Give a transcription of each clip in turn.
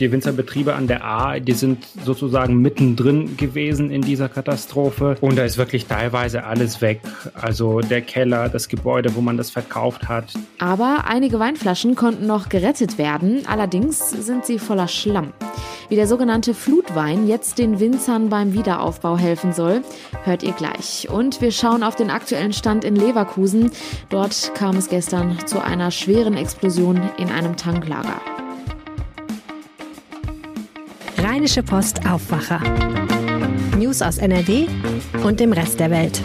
Die Winzerbetriebe an der A, die sind sozusagen mittendrin gewesen in dieser Katastrophe. Und da ist wirklich teilweise alles weg. Also der Keller, das Gebäude, wo man das verkauft hat. Aber einige Weinflaschen konnten noch gerettet werden. Allerdings sind sie voller Schlamm. Wie der sogenannte Flutwein jetzt den Winzern beim Wiederaufbau helfen soll, hört ihr gleich. Und wir schauen auf den aktuellen Stand in Leverkusen. Dort kam es gestern zu einer schweren Explosion in einem Tanklager. Rheinische Post Aufwacher. News aus NRW und dem Rest der Welt.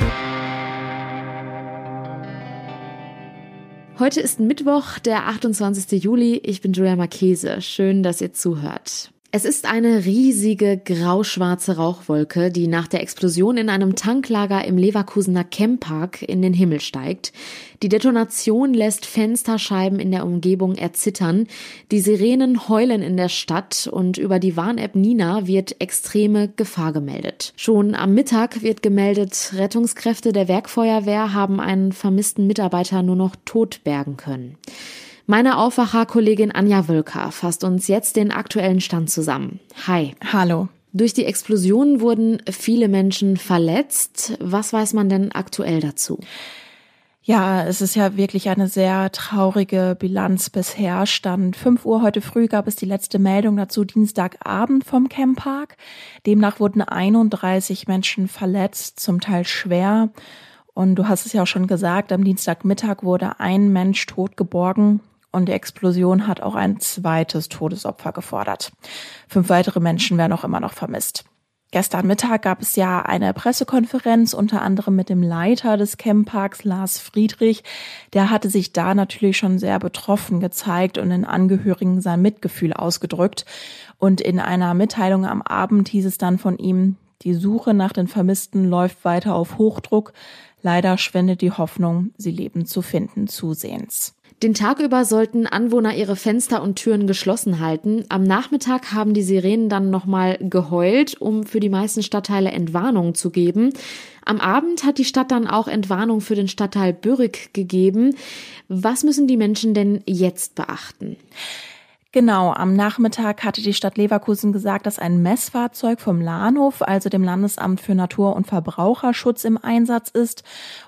Heute ist Mittwoch, der 28. Juli. Ich bin Julia Marchese. Schön, dass ihr zuhört. Es ist eine riesige grauschwarze Rauchwolke, die nach der Explosion in einem Tanklager im Leverkusener Camppark in den Himmel steigt. Die Detonation lässt Fensterscheiben in der Umgebung erzittern. Die Sirenen heulen in der Stadt und über die Warn-App Nina wird extreme Gefahr gemeldet. Schon am Mittag wird gemeldet, Rettungskräfte der Werkfeuerwehr haben einen vermissten Mitarbeiter nur noch tot bergen können. Meine Aufwacher-Kollegin Anja Wölker fasst uns jetzt den aktuellen Stand zusammen. Hi. Hallo. Durch die Explosion wurden viele Menschen verletzt. Was weiß man denn aktuell dazu? Ja, es ist ja wirklich eine sehr traurige Bilanz bisher. Stand 5 Uhr heute früh gab es die letzte Meldung dazu Dienstagabend vom Camppark. Demnach wurden 31 Menschen verletzt, zum Teil schwer. Und du hast es ja auch schon gesagt, am Dienstagmittag wurde ein Mensch tot geborgen und die Explosion hat auch ein zweites Todesopfer gefordert. Fünf weitere Menschen werden auch immer noch vermisst. Gestern Mittag gab es ja eine Pressekonferenz, unter anderem mit dem Leiter des Campparks, Lars Friedrich. Der hatte sich da natürlich schon sehr betroffen gezeigt und den Angehörigen sein Mitgefühl ausgedrückt. Und in einer Mitteilung am Abend hieß es dann von ihm, die Suche nach den Vermissten läuft weiter auf Hochdruck. Leider schwindet die Hoffnung, sie leben zu finden, zusehends. Den Tag über sollten Anwohner ihre Fenster und Türen geschlossen halten. Am Nachmittag haben die Sirenen dann nochmal geheult, um für die meisten Stadtteile Entwarnung zu geben. Am Abend hat die Stadt dann auch Entwarnung für den Stadtteil Bürrig gegeben. Was müssen die Menschen denn jetzt beachten? Genau, am Nachmittag hatte die Stadt Leverkusen gesagt, dass ein Messfahrzeug vom Lahnhof, also dem Landesamt für Natur- und Verbraucherschutz im Einsatz ist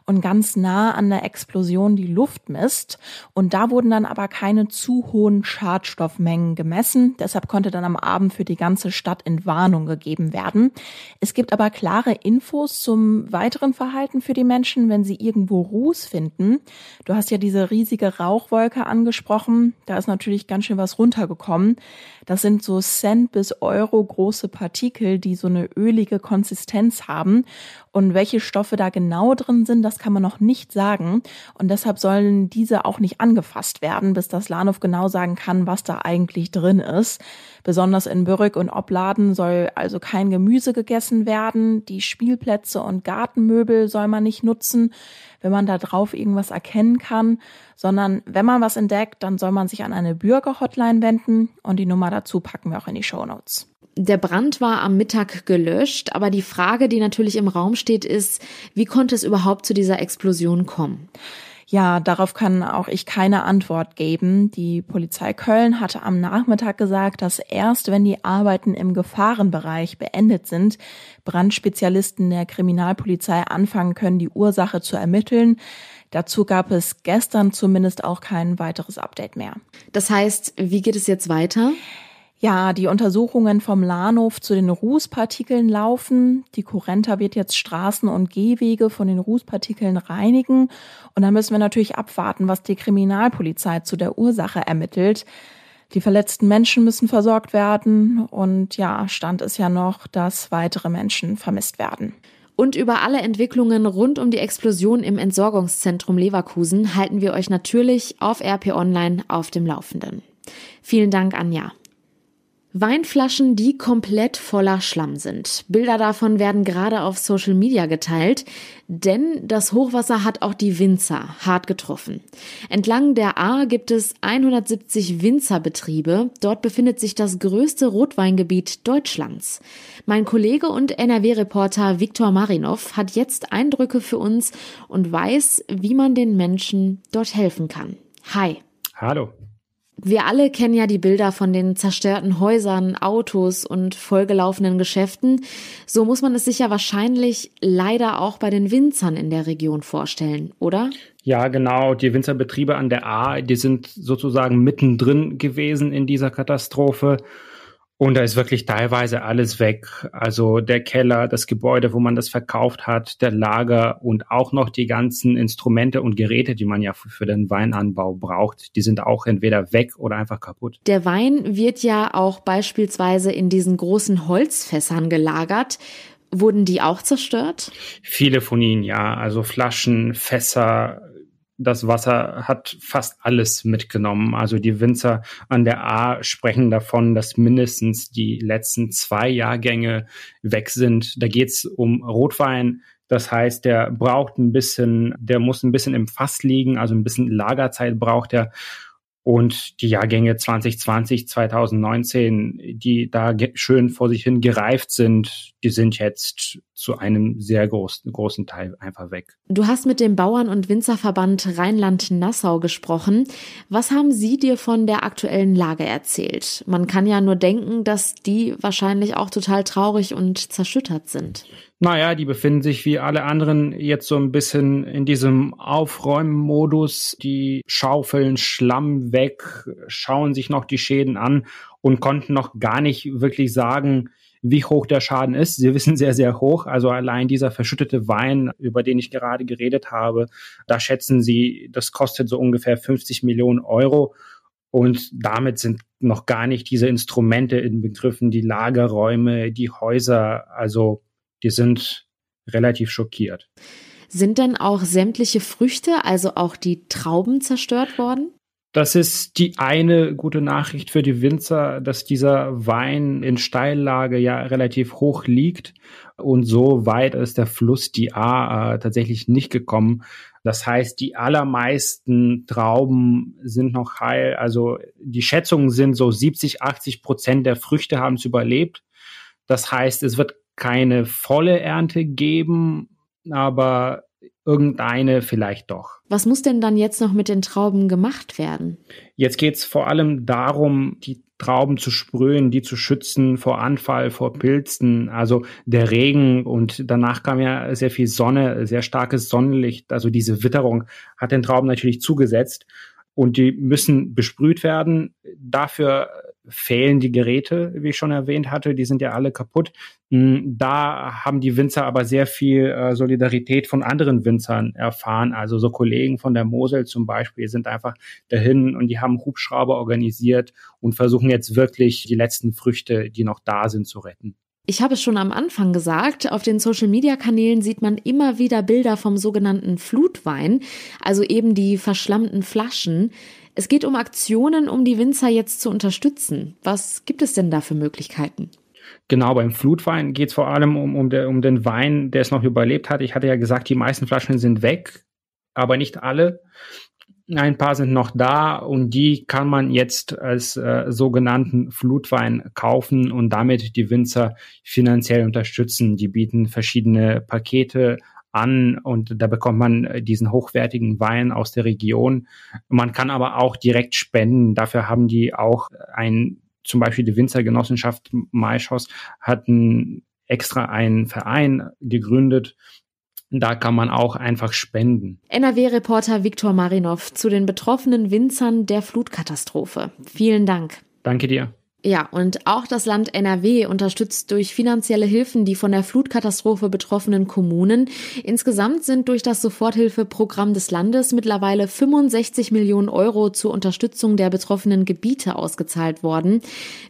und ganz nah an der Explosion die Luft misst. Und da wurden dann aber keine zu hohen Schadstoffmengen gemessen. Deshalb konnte dann am Abend für die ganze Stadt Entwarnung gegeben werden. Es gibt aber klare Infos zum weiteren Verhalten für die Menschen, wenn sie irgendwo Ruß finden. Du hast ja diese riesige Rauchwolke angesprochen. Da ist natürlich ganz schön was runter runtergekommen. Das sind so Cent bis Euro große Partikel, die so eine ölige Konsistenz haben. Und welche Stoffe da genau drin sind, das kann man noch nicht sagen. Und deshalb sollen diese auch nicht angefasst werden, bis das Lahnhof genau sagen kann, was da eigentlich drin ist. Besonders in Bürrig und Obladen soll also kein Gemüse gegessen werden. Die Spielplätze und Gartenmöbel soll man nicht nutzen, wenn man da drauf irgendwas erkennen kann, sondern wenn man was entdeckt, dann soll man sich an eine Bürgerhotline wenden und die Nummer dazu packen wir auch in die Show Notes. Der Brand war am Mittag gelöscht, aber die Frage, die natürlich im Raum steht, ist, wie konnte es überhaupt zu dieser Explosion kommen? Ja, darauf kann auch ich keine Antwort geben. Die Polizei Köln hatte am Nachmittag gesagt, dass erst wenn die Arbeiten im Gefahrenbereich beendet sind, Brandspezialisten der Kriminalpolizei anfangen können, die Ursache zu ermitteln. Dazu gab es gestern zumindest auch kein weiteres Update mehr. Das heißt, wie geht es jetzt weiter? Ja, die Untersuchungen vom Lahnhof zu den Rußpartikeln laufen. Die Kurrenta wird jetzt Straßen und Gehwege von den Rußpartikeln reinigen. Und dann müssen wir natürlich abwarten, was die Kriminalpolizei zu der Ursache ermittelt. Die verletzten Menschen müssen versorgt werden. Und ja, Stand ist ja noch, dass weitere Menschen vermisst werden. Und über alle Entwicklungen rund um die Explosion im Entsorgungszentrum Leverkusen halten wir euch natürlich auf RP Online auf dem Laufenden. Vielen Dank, Anja. Weinflaschen, die komplett voller Schlamm sind. Bilder davon werden gerade auf Social Media geteilt, denn das Hochwasser hat auch die Winzer hart getroffen. Entlang der A gibt es 170 Winzerbetriebe. Dort befindet sich das größte Rotweingebiet Deutschlands. Mein Kollege und NRW-Reporter Viktor Marinov hat jetzt Eindrücke für uns und weiß, wie man den Menschen dort helfen kann. Hi. Hallo. Wir alle kennen ja die Bilder von den zerstörten Häusern, Autos und vollgelaufenen Geschäften. So muss man es sich ja wahrscheinlich leider auch bei den Winzern in der Region vorstellen, oder? Ja, genau. Die Winzerbetriebe an der A, die sind sozusagen mittendrin gewesen in dieser Katastrophe. Und da ist wirklich teilweise alles weg. Also der Keller, das Gebäude, wo man das verkauft hat, der Lager und auch noch die ganzen Instrumente und Geräte, die man ja für den Weinanbau braucht, die sind auch entweder weg oder einfach kaputt. Der Wein wird ja auch beispielsweise in diesen großen Holzfässern gelagert. Wurden die auch zerstört? Viele von ihnen, ja. Also Flaschen, Fässer, das Wasser hat fast alles mitgenommen. Also die Winzer an der A sprechen davon, dass mindestens die letzten zwei Jahrgänge weg sind. Da geht's um Rotwein. Das heißt, der braucht ein bisschen, der muss ein bisschen im Fass liegen, also ein bisschen Lagerzeit braucht er. Und die Jahrgänge 2020, 2019, die da schön vor sich hin gereift sind, die sind jetzt zu einem sehr großen, großen Teil einfach weg. Du hast mit dem Bauern- und Winzerverband Rheinland-Nassau gesprochen. Was haben Sie dir von der aktuellen Lage erzählt? Man kann ja nur denken, dass die wahrscheinlich auch total traurig und zerschüttert sind. Naja, die befinden sich wie alle anderen jetzt so ein bisschen in diesem Aufräummodus. Die schaufeln Schlamm weg, schauen sich noch die Schäden an und konnten noch gar nicht wirklich sagen, wie hoch der Schaden ist. Sie wissen sehr, sehr hoch. Also allein dieser verschüttete Wein, über den ich gerade geredet habe, da schätzen sie, das kostet so ungefähr 50 Millionen Euro. Und damit sind noch gar nicht diese Instrumente in Begriffen, die Lagerräume, die Häuser. Also die sind relativ schockiert. Sind denn auch sämtliche Früchte, also auch die Trauben zerstört worden? Das ist die eine gute Nachricht für die Winzer, dass dieser Wein in Steillage ja relativ hoch liegt und so weit ist der Fluss die A äh, tatsächlich nicht gekommen. Das heißt, die allermeisten Trauben sind noch heil. Also die Schätzungen sind so 70, 80 Prozent der Früchte haben es überlebt. Das heißt, es wird keine volle Ernte geben, aber irgendeine vielleicht doch. Was muss denn dann jetzt noch mit den Trauben gemacht werden? Jetzt geht es vor allem darum, die Trauben zu sprühen, die zu schützen vor Anfall, vor Pilzen, also der Regen und danach kam ja sehr viel Sonne, sehr starkes Sonnenlicht, also diese Witterung hat den Trauben natürlich zugesetzt und die müssen besprüht werden. Dafür fehlen die Geräte, wie ich schon erwähnt hatte, die sind ja alle kaputt. Hm, da haben die Winzer aber sehr viel äh, Solidarität von anderen Winzern erfahren. Also so Kollegen von der Mosel zum Beispiel sind einfach dahin und die haben Hubschrauber organisiert und versuchen jetzt wirklich die letzten Früchte, die noch da sind, zu retten. Ich habe es schon am Anfang gesagt, auf den Social-Media-Kanälen sieht man immer wieder Bilder vom sogenannten Flutwein, also eben die verschlammten Flaschen. Es geht um Aktionen, um die Winzer jetzt zu unterstützen. Was gibt es denn da für Möglichkeiten? Genau, beim Flutwein geht es vor allem um, um, der, um den Wein, der es noch überlebt hat. Ich hatte ja gesagt, die meisten Flaschen sind weg, aber nicht alle. Ein paar sind noch da und die kann man jetzt als äh, sogenannten Flutwein kaufen und damit die Winzer finanziell unterstützen. Die bieten verschiedene Pakete an und da bekommt man diesen hochwertigen Wein aus der Region. Man kann aber auch direkt spenden. Dafür haben die auch ein, zum Beispiel die Winzergenossenschaft Maischoss hat ein, extra einen Verein gegründet, da kann man auch einfach spenden. NRW-Reporter Viktor Marinov zu den betroffenen Winzern der Flutkatastrophe. Vielen Dank. Danke dir. Ja, und auch das Land NRW unterstützt durch finanzielle Hilfen die von der Flutkatastrophe betroffenen Kommunen. Insgesamt sind durch das Soforthilfeprogramm des Landes mittlerweile 65 Millionen Euro zur Unterstützung der betroffenen Gebiete ausgezahlt worden.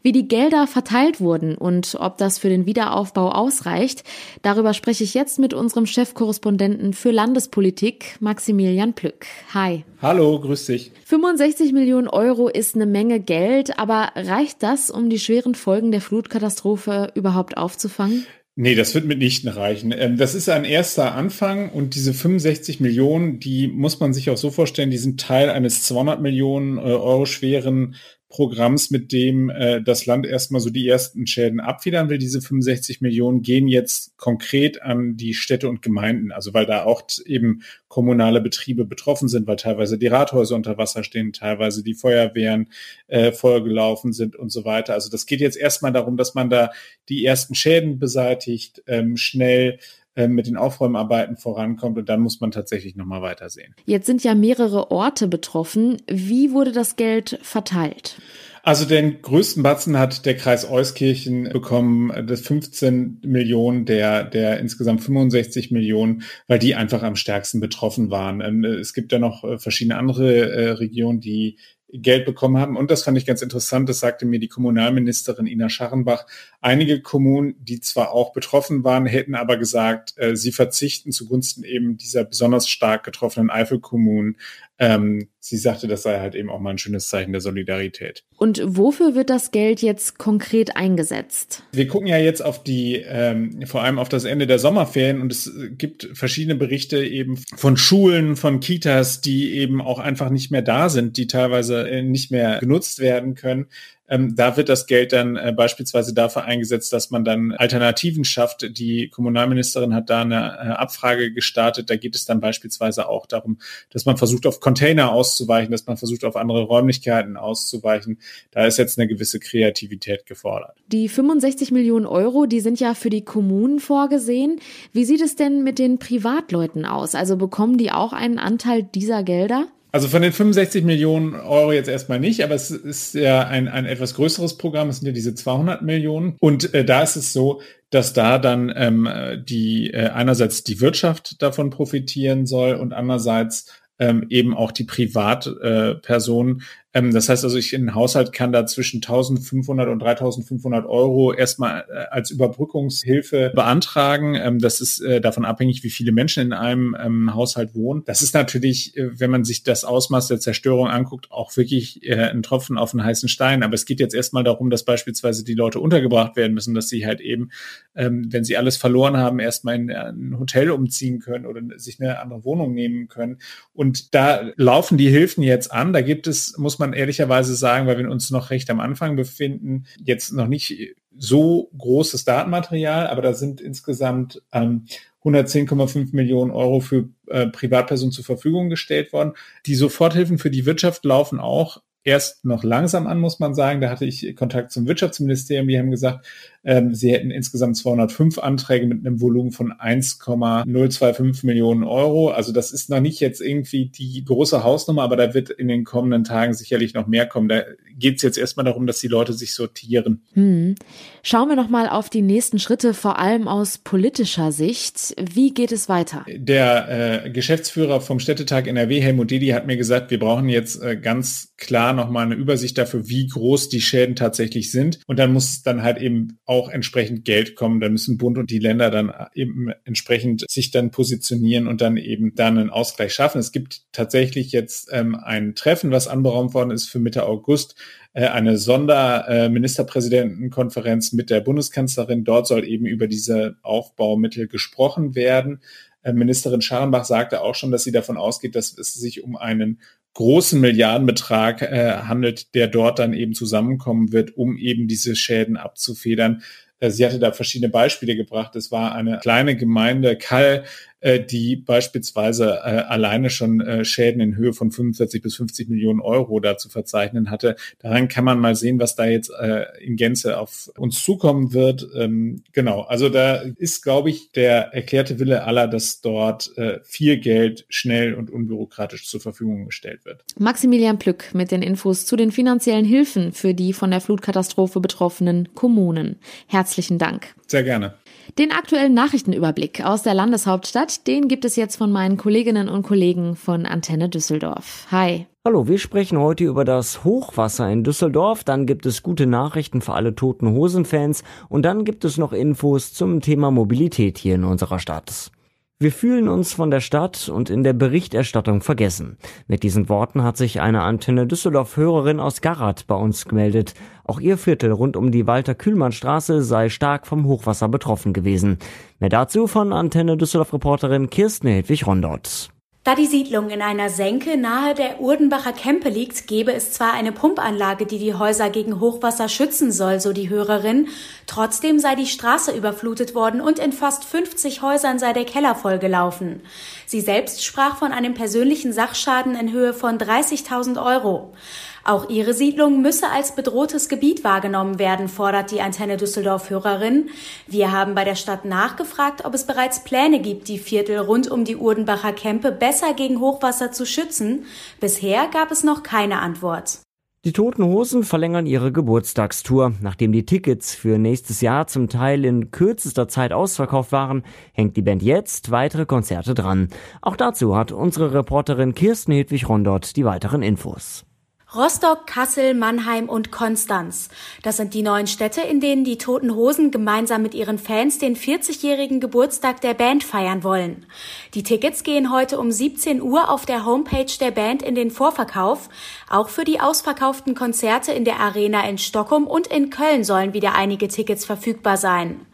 Wie die Gelder verteilt wurden und ob das für den Wiederaufbau ausreicht, darüber spreche ich jetzt mit unserem Chefkorrespondenten für Landespolitik, Maximilian Plück. Hi. Hallo, grüß dich. 65 Millionen Euro ist eine Menge Geld, aber reicht das, um die schweren Folgen der Flutkatastrophe überhaupt aufzufangen? Nee, das wird mitnichten reichen. Ähm, das ist ein erster Anfang und diese 65 Millionen, die muss man sich auch so vorstellen, die sind Teil eines 200 Millionen äh, Euro schweren Programms, mit dem äh, das Land erstmal so die ersten Schäden abfedern will. Diese 65 Millionen gehen jetzt konkret an die Städte und Gemeinden, also weil da auch eben kommunale Betriebe betroffen sind, weil teilweise die Rathäuser unter Wasser stehen, teilweise die Feuerwehren äh, vollgelaufen sind und so weiter. Also das geht jetzt erstmal darum, dass man da die ersten Schäden beseitigt, ähm, schnell mit den Aufräumarbeiten vorankommt und dann muss man tatsächlich nochmal weitersehen. Jetzt sind ja mehrere Orte betroffen. Wie wurde das Geld verteilt? Also den größten Batzen hat der Kreis Euskirchen bekommen, das 15 Millionen der, der insgesamt 65 Millionen, weil die einfach am stärksten betroffen waren. Ähm, es gibt ja noch äh, verschiedene andere äh, Regionen, die Geld bekommen haben. Und das fand ich ganz interessant, das sagte mir die Kommunalministerin Ina Scharrenbach. Einige Kommunen, die zwar auch betroffen waren, hätten aber gesagt, äh, sie verzichten zugunsten eben dieser besonders stark getroffenen Eifelkommunen. Ähm, sie sagte, das sei halt eben auch mal ein schönes Zeichen der Solidarität. Und wofür wird das Geld jetzt konkret eingesetzt? Wir gucken ja jetzt auf die, ähm, vor allem auf das Ende der Sommerferien und es gibt verschiedene Berichte eben von Schulen, von Kitas, die eben auch einfach nicht mehr da sind, die teilweise äh, nicht mehr genutzt werden können. Ähm, da wird das Geld dann äh, beispielsweise dafür eingesetzt, dass man dann Alternativen schafft. Die Kommunalministerin hat da eine äh, Abfrage gestartet. Da geht es dann beispielsweise auch darum, dass man versucht, auf Container auszuweichen, dass man versucht, auf andere Räumlichkeiten auszuweichen. Da ist jetzt eine gewisse Kreativität gefordert. Die 65 Millionen Euro, die sind ja für die Kommunen vorgesehen. Wie sieht es denn mit den Privatleuten aus? Also bekommen die auch einen Anteil dieser Gelder? Also von den 65 Millionen Euro jetzt erstmal nicht, aber es ist ja ein, ein etwas größeres Programm. Es sind ja diese 200 Millionen. Und äh, da ist es so, dass da dann ähm, die äh, einerseits die Wirtschaft davon profitieren soll und andererseits ähm, eben auch die Privatpersonen. Äh, ähm, das heißt also, ich in Haushalt kann da zwischen 1500 und 3500 Euro erstmal äh, als Überbrückungshilfe beantragen. Ähm, das ist äh, davon abhängig, wie viele Menschen in einem ähm, Haushalt wohnen. Das ist natürlich, äh, wenn man sich das Ausmaß der Zerstörung anguckt, auch wirklich äh, ein Tropfen auf einen heißen Stein. Aber es geht jetzt erstmal darum, dass beispielsweise die Leute untergebracht werden müssen, dass sie halt eben, ähm, wenn sie alles verloren haben, erstmal in ein Hotel umziehen können oder sich eine andere Wohnung nehmen können. Und da laufen die Hilfen jetzt an. Da gibt es, muss man ehrlicherweise sagen, weil wir uns noch recht am Anfang befinden, jetzt noch nicht so großes Datenmaterial, aber da sind insgesamt ähm, 110,5 Millionen Euro für äh, Privatpersonen zur Verfügung gestellt worden. Die Soforthilfen für die Wirtschaft laufen auch erst noch langsam an, muss man sagen. Da hatte ich Kontakt zum Wirtschaftsministerium. Die haben gesagt, ähm, sie hätten insgesamt 205 Anträge mit einem Volumen von 1,025 Millionen Euro. Also das ist noch nicht jetzt irgendwie die große Hausnummer, aber da wird in den kommenden Tagen sicherlich noch mehr kommen. Da geht es jetzt erstmal darum, dass die Leute sich sortieren. Hm. Schauen wir noch mal auf die nächsten Schritte, vor allem aus politischer Sicht. Wie geht es weiter? Der äh, Geschäftsführer vom Städtetag NRW, Helmut Dedi, hat mir gesagt, wir brauchen jetzt äh, ganz klar noch mal eine Übersicht dafür, wie groß die Schäden tatsächlich sind. Und dann muss dann halt eben auch entsprechend Geld kommen. Da müssen Bund und die Länder dann eben entsprechend sich dann positionieren und dann eben dann einen Ausgleich schaffen. Es gibt tatsächlich jetzt ähm, ein Treffen, was anberaumt worden ist für Mitte August, äh, eine Sonderministerpräsidentenkonferenz äh, mit der Bundeskanzlerin. Dort soll eben über diese Aufbaumittel gesprochen werden. Äh, Ministerin Scharenbach sagte auch schon, dass sie davon ausgeht, dass es sich um einen großen Milliardenbetrag äh, handelt, der dort dann eben zusammenkommen wird, um eben diese Schäden abzufedern. Äh, sie hatte da verschiedene Beispiele gebracht. Es war eine kleine Gemeinde, Kall, äh, die beispielsweise äh, alleine schon äh, Schäden in Höhe von 45 bis 50 Millionen Euro da zu verzeichnen hatte. Daran kann man mal sehen, was da jetzt äh, in Gänze auf uns zukommen wird. Ähm, genau, also da ist, glaube ich, der erklärte Wille aller, dass dort äh, viel Geld schnell und unbürokratisch zur Verfügung gestellt wird. Maximilian Plück mit den Infos zu den finanziellen Hilfen für die von der Flutkatastrophe betroffenen Kommunen. Herzlichen Dank. Sehr gerne. Den aktuellen Nachrichtenüberblick aus der Landeshauptstadt, den gibt es jetzt von meinen Kolleginnen und Kollegen von Antenne Düsseldorf. Hi. Hallo, wir sprechen heute über das Hochwasser in Düsseldorf, dann gibt es gute Nachrichten für alle toten Hosen-Fans und dann gibt es noch Infos zum Thema Mobilität hier in unserer Stadt. Wir fühlen uns von der Stadt und in der Berichterstattung vergessen. Mit diesen Worten hat sich eine Antenne Düsseldorf-Hörerin aus Garat bei uns gemeldet. Auch ihr Viertel rund um die Walter-Kühlmann-Straße sei stark vom Hochwasser betroffen gewesen. Mehr dazu von Antenne Düsseldorf-Reporterin Kirsten Hedwig Rondott. Da die Siedlung in einer Senke nahe der Urdenbacher Kempe liegt, gäbe es zwar eine Pumpanlage, die die Häuser gegen Hochwasser schützen soll, so die Hörerin, trotzdem sei die Straße überflutet worden und in fast 50 Häusern sei der Keller vollgelaufen. Sie selbst sprach von einem persönlichen Sachschaden in Höhe von 30.000 Euro. Auch ihre Siedlung müsse als bedrohtes Gebiet wahrgenommen werden, fordert die Antenne Düsseldorf-Hörerin. Wir haben bei der Stadt nachgefragt, ob es bereits Pläne gibt, die Viertel rund um die Urdenbacher Kempe besser gegen Hochwasser zu schützen. Bisher gab es noch keine Antwort. Die Toten Hosen verlängern ihre Geburtstagstour. Nachdem die Tickets für nächstes Jahr zum Teil in kürzester Zeit ausverkauft waren, hängt die Band jetzt weitere Konzerte dran. Auch dazu hat unsere Reporterin Kirsten Hedwig Rondort die weiteren Infos. Rostock, Kassel, Mannheim und Konstanz. Das sind die neuen Städte, in denen die Toten Hosen gemeinsam mit ihren Fans den 40-jährigen Geburtstag der Band feiern wollen. Die Tickets gehen heute um 17 Uhr auf der Homepage der Band in den Vorverkauf. Auch für die ausverkauften Konzerte in der Arena in Stockholm und in Köln sollen wieder einige Tickets verfügbar sein.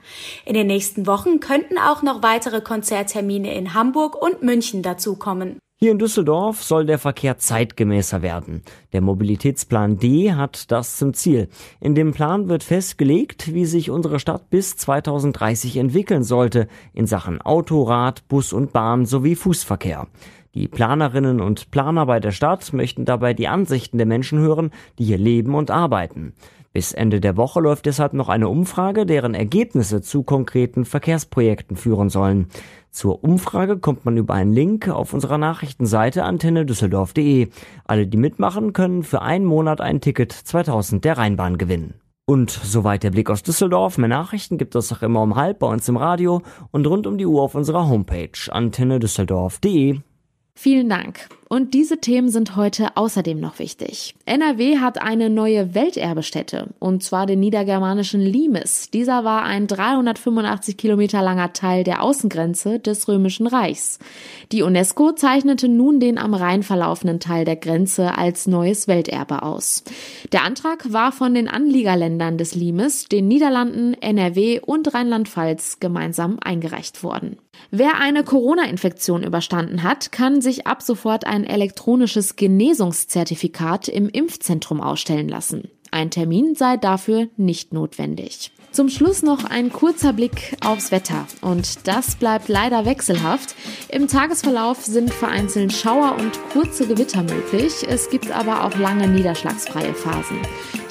In den nächsten Wochen könnten auch noch weitere Konzerttermine in Hamburg und München dazukommen. Hier in Düsseldorf soll der Verkehr zeitgemäßer werden. Der Mobilitätsplan D hat das zum Ziel. In dem Plan wird festgelegt, wie sich unsere Stadt bis 2030 entwickeln sollte in Sachen Auto, Rad, Bus und Bahn sowie Fußverkehr. Die Planerinnen und Planer bei der Stadt möchten dabei die Ansichten der Menschen hören, die hier leben und arbeiten. Bis Ende der Woche läuft deshalb noch eine Umfrage, deren Ergebnisse zu konkreten Verkehrsprojekten führen sollen. Zur Umfrage kommt man über einen Link auf unserer Nachrichtenseite antennedüsseldorf.de. Alle, die mitmachen, können für einen Monat ein Ticket 2000 der Rheinbahn gewinnen. Und soweit der Blick aus Düsseldorf. Mehr Nachrichten gibt es auch immer um halb bei uns im Radio und rund um die Uhr auf unserer Homepage antennedüsseldorf.de. Vielen Dank. Und diese Themen sind heute außerdem noch wichtig. NRW hat eine neue Welterbestätte, und zwar den niedergermanischen Limes. Dieser war ein 385 Kilometer langer Teil der Außengrenze des Römischen Reichs. Die UNESCO zeichnete nun den am Rhein verlaufenden Teil der Grenze als neues Welterbe aus. Der Antrag war von den Anliegerländern des Limes, den Niederlanden, NRW und Rheinland-Pfalz gemeinsam eingereicht worden. Wer eine Corona-Infektion überstanden hat, kann sich ab sofort ein elektronisches Genesungszertifikat im Impfzentrum ausstellen lassen. Ein Termin sei dafür nicht notwendig. Zum Schluss noch ein kurzer Blick aufs Wetter. Und das bleibt leider wechselhaft. Im Tagesverlauf sind vereinzelt Schauer und kurze Gewitter möglich. Es gibt aber auch lange niederschlagsfreie Phasen.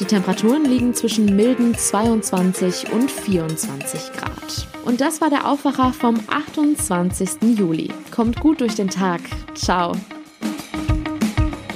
Die Temperaturen liegen zwischen milden 22 und 24 Grad. Und das war der Aufwacher vom 28. Juli. Kommt gut durch den Tag. Ciao.